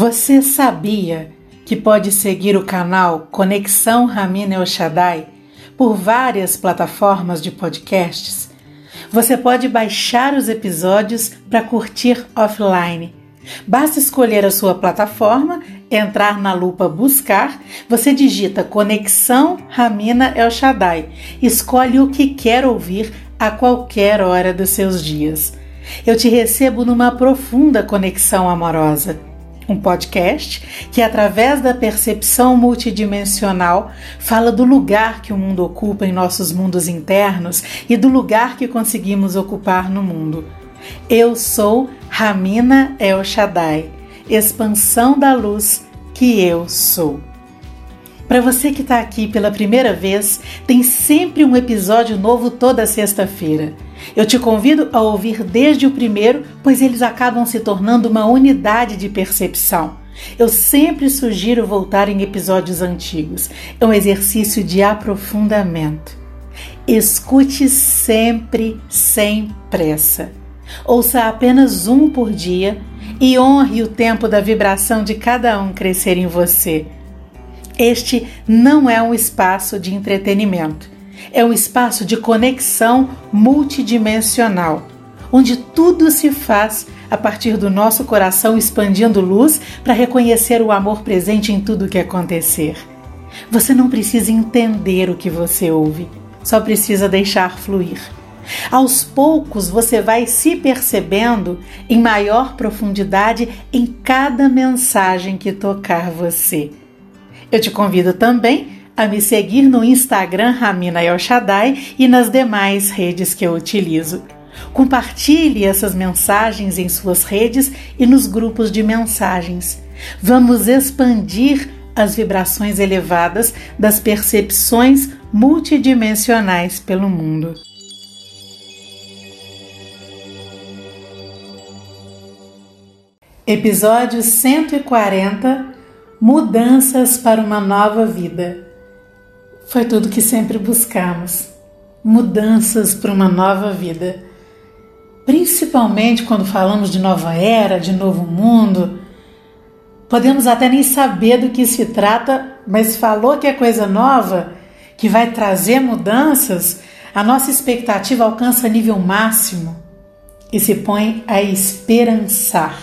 Você sabia que pode seguir o canal Conexão Ramina El Shaddai por várias plataformas de podcasts? Você pode baixar os episódios para curtir offline. Basta escolher a sua plataforma, entrar na lupa Buscar, você digita Conexão Ramina El Shaddai, escolhe o que quer ouvir a qualquer hora dos seus dias. Eu te recebo numa profunda conexão amorosa um podcast que, através da percepção multidimensional, fala do lugar que o mundo ocupa em nossos mundos internos e do lugar que conseguimos ocupar no mundo. Eu sou Ramina El Shaddai, expansão da luz que eu sou. Para você que está aqui pela primeira vez, tem sempre um episódio novo toda sexta-feira. Eu te convido a ouvir desde o primeiro, pois eles acabam se tornando uma unidade de percepção. Eu sempre sugiro voltar em episódios antigos. É um exercício de aprofundamento. Escute sempre sem pressa. Ouça apenas um por dia e honre o tempo da vibração de cada um crescer em você. Este não é um espaço de entretenimento é um espaço de conexão multidimensional, onde tudo se faz a partir do nosso coração expandindo luz para reconhecer o amor presente em tudo que acontecer. Você não precisa entender o que você ouve, só precisa deixar fluir. Aos poucos você vai se percebendo em maior profundidade em cada mensagem que tocar você. Eu te convido também a me seguir no Instagram Ramina El e nas demais redes que eu utilizo. Compartilhe essas mensagens em suas redes e nos grupos de mensagens. Vamos expandir as vibrações elevadas das percepções multidimensionais pelo mundo. Episódio 140 Mudanças para uma nova vida. Foi tudo que sempre buscamos: mudanças para uma nova vida. Principalmente quando falamos de nova era, de novo mundo. Podemos até nem saber do que se trata, mas falou que é coisa nova, que vai trazer mudanças, a nossa expectativa alcança nível máximo e se põe a esperançar.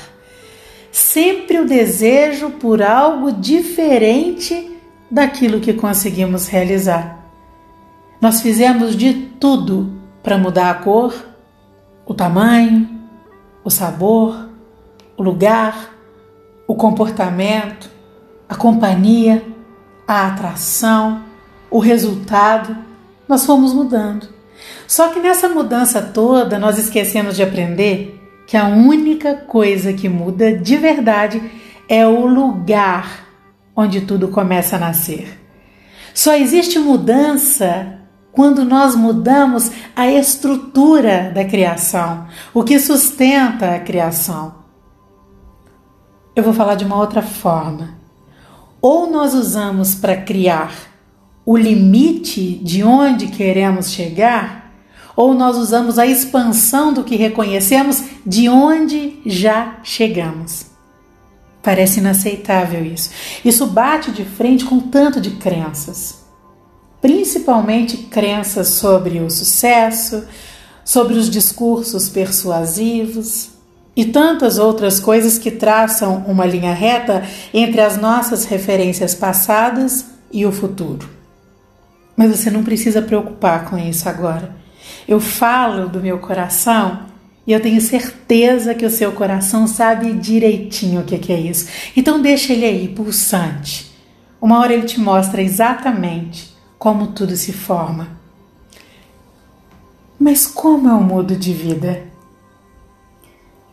Sempre o desejo por algo diferente daquilo que conseguimos realizar. Nós fizemos de tudo para mudar a cor, o tamanho, o sabor, o lugar, o comportamento, a companhia, a atração, o resultado. Nós fomos mudando. Só que nessa mudança toda nós esquecemos de aprender que a única coisa que muda de verdade é o lugar onde tudo começa a nascer. Só existe mudança quando nós mudamos a estrutura da criação, o que sustenta a criação. Eu vou falar de uma outra forma. Ou nós usamos para criar o limite de onde queremos chegar, ou nós usamos a expansão do que reconhecemos de onde já chegamos. Parece inaceitável isso. Isso bate de frente com tanto de crenças, principalmente crenças sobre o sucesso, sobre os discursos persuasivos e tantas outras coisas que traçam uma linha reta entre as nossas referências passadas e o futuro. Mas você não precisa preocupar com isso agora. Eu falo do meu coração e eu tenho certeza que o seu coração sabe direitinho o que é isso. Então deixa ele aí, pulsante. Uma hora ele te mostra exatamente como tudo se forma. Mas como eu mudo de vida?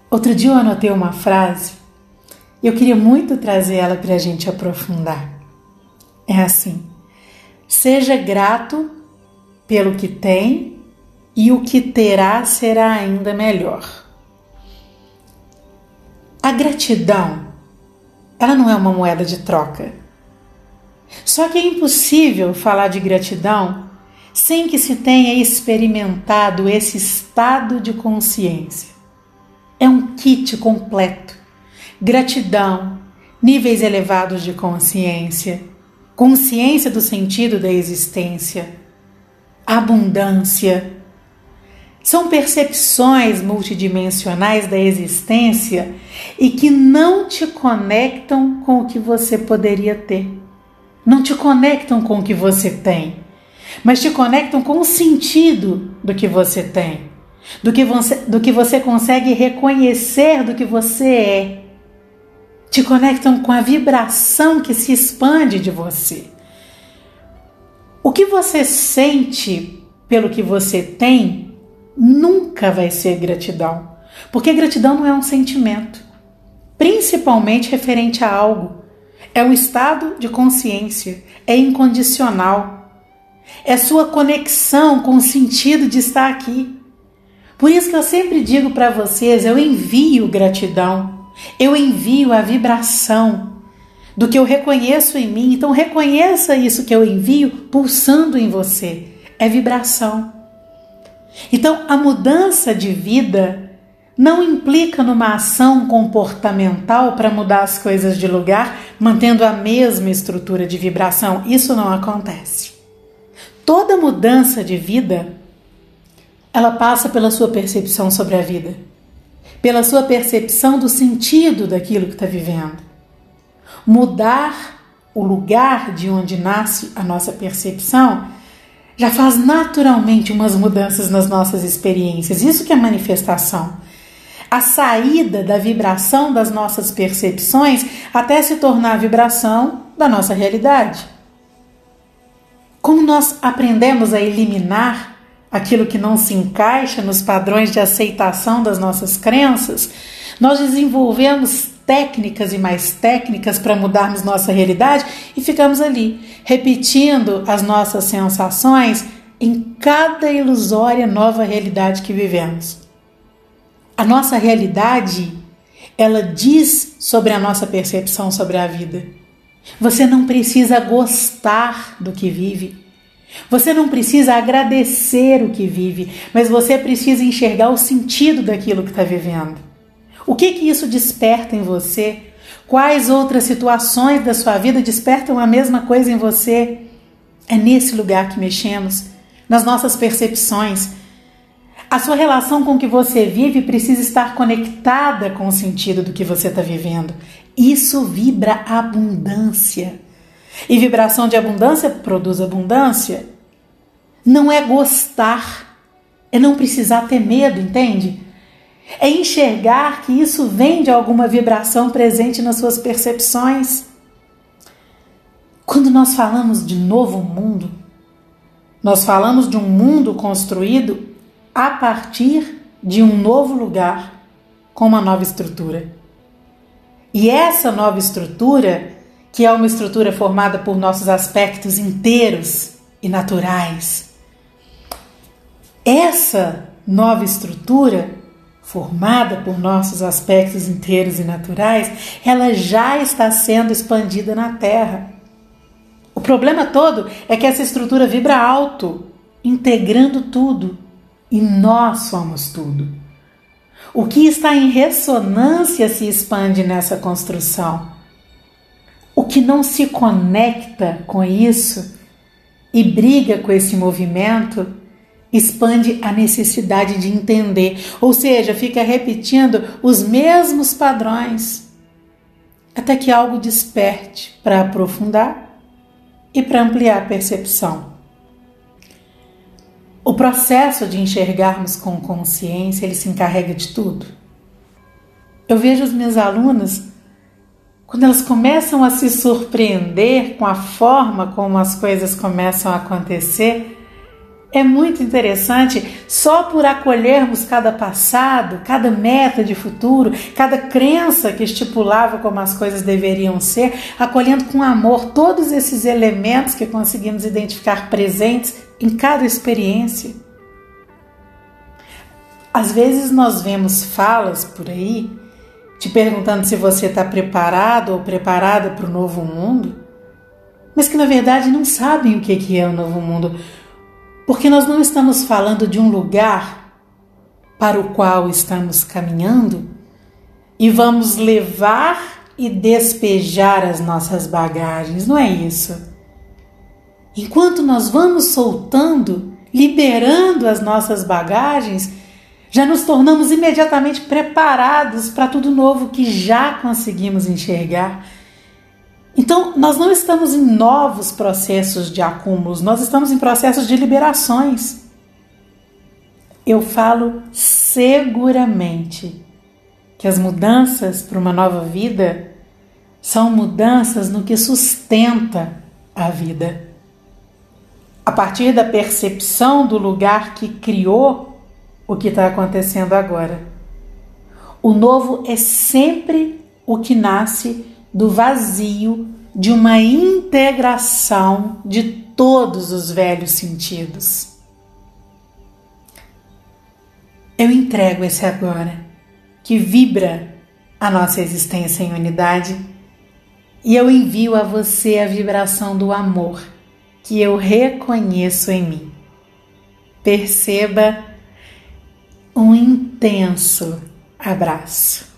Outro dia eu anotei uma frase e eu queria muito trazer ela para a gente aprofundar. É assim: seja grato pelo que tem e o que terá será ainda melhor. A gratidão, ela não é uma moeda de troca. Só que é impossível falar de gratidão sem que se tenha experimentado esse estado de consciência. É um kit completo. Gratidão, níveis elevados de consciência, consciência do sentido da existência, abundância. São percepções multidimensionais da existência e que não te conectam com o que você poderia ter. Não te conectam com o que você tem, mas te conectam com o sentido do que você tem, do que você, do que você consegue reconhecer do que você é te conectam com a vibração que se expande de você. O que você sente pelo que você tem nunca vai ser gratidão, porque gratidão não é um sentimento, principalmente referente a algo. É um estado de consciência, é incondicional. É sua conexão com o sentido de estar aqui. Por isso que eu sempre digo para vocês, eu envio gratidão. Eu envio a vibração do que eu reconheço em mim. Então reconheça isso que eu envio pulsando em você. É vibração. Então a mudança de vida não implica numa ação comportamental para mudar as coisas de lugar, mantendo a mesma estrutura de vibração. Isso não acontece. Toda mudança de vida ela passa pela sua percepção sobre a vida pela sua percepção do sentido daquilo que está vivendo. Mudar o lugar de onde nasce a nossa percepção já faz naturalmente umas mudanças nas nossas experiências. Isso que é manifestação. A saída da vibração das nossas percepções até se tornar a vibração da nossa realidade. Como nós aprendemos a eliminar aquilo que não se encaixa nos padrões de aceitação das nossas crenças, nós desenvolvemos técnicas e mais técnicas para mudarmos nossa realidade e ficamos ali, repetindo as nossas sensações em cada ilusória nova realidade que vivemos. A nossa realidade, ela diz sobre a nossa percepção sobre a vida. Você não precisa gostar do que vive. Você não precisa agradecer o que vive, mas você precisa enxergar o sentido daquilo que está vivendo. O que que isso desperta em você? Quais outras situações da sua vida despertam a mesma coisa em você? É nesse lugar que mexemos, nas nossas percepções. A sua relação com o que você vive precisa estar conectada com o sentido do que você está vivendo. Isso vibra abundância. E vibração de abundância produz abundância. Não é gostar, é não precisar ter medo, entende? É enxergar que isso vem de alguma vibração presente nas suas percepções. Quando nós falamos de novo mundo, nós falamos de um mundo construído a partir de um novo lugar, com uma nova estrutura. E essa nova estrutura que é uma estrutura formada por nossos aspectos inteiros e naturais. Essa nova estrutura, formada por nossos aspectos inteiros e naturais, ela já está sendo expandida na Terra. O problema todo é que essa estrutura vibra alto, integrando tudo, e nós somos tudo. O que está em ressonância se expande nessa construção. O que não se conecta com isso e briga com esse movimento expande a necessidade de entender, ou seja, fica repetindo os mesmos padrões até que algo desperte para aprofundar e para ampliar a percepção. O processo de enxergarmos com consciência, ele se encarrega de tudo. Eu vejo os meus alunos quando elas começam a se surpreender com a forma como as coisas começam a acontecer, é muito interessante só por acolhermos cada passado, cada meta de futuro, cada crença que estipulava como as coisas deveriam ser, acolhendo com amor todos esses elementos que conseguimos identificar presentes em cada experiência. Às vezes nós vemos falas por aí te perguntando se você está preparado ou preparada para o novo mundo, mas que na verdade não sabem o que é o novo mundo, porque nós não estamos falando de um lugar para o qual estamos caminhando e vamos levar e despejar as nossas bagagens, não é isso? Enquanto nós vamos soltando, liberando as nossas bagagens, já nos tornamos imediatamente preparados para tudo novo que já conseguimos enxergar. Então, nós não estamos em novos processos de acúmulos, nós estamos em processos de liberações. Eu falo seguramente que as mudanças para uma nova vida são mudanças no que sustenta a vida. A partir da percepção do lugar que criou o que está acontecendo agora. O novo é sempre o que nasce do vazio de uma integração de todos os velhos sentidos. Eu entrego esse agora que vibra a nossa existência em unidade e eu envio a você a vibração do amor que eu reconheço em mim. Perceba um intenso abraço.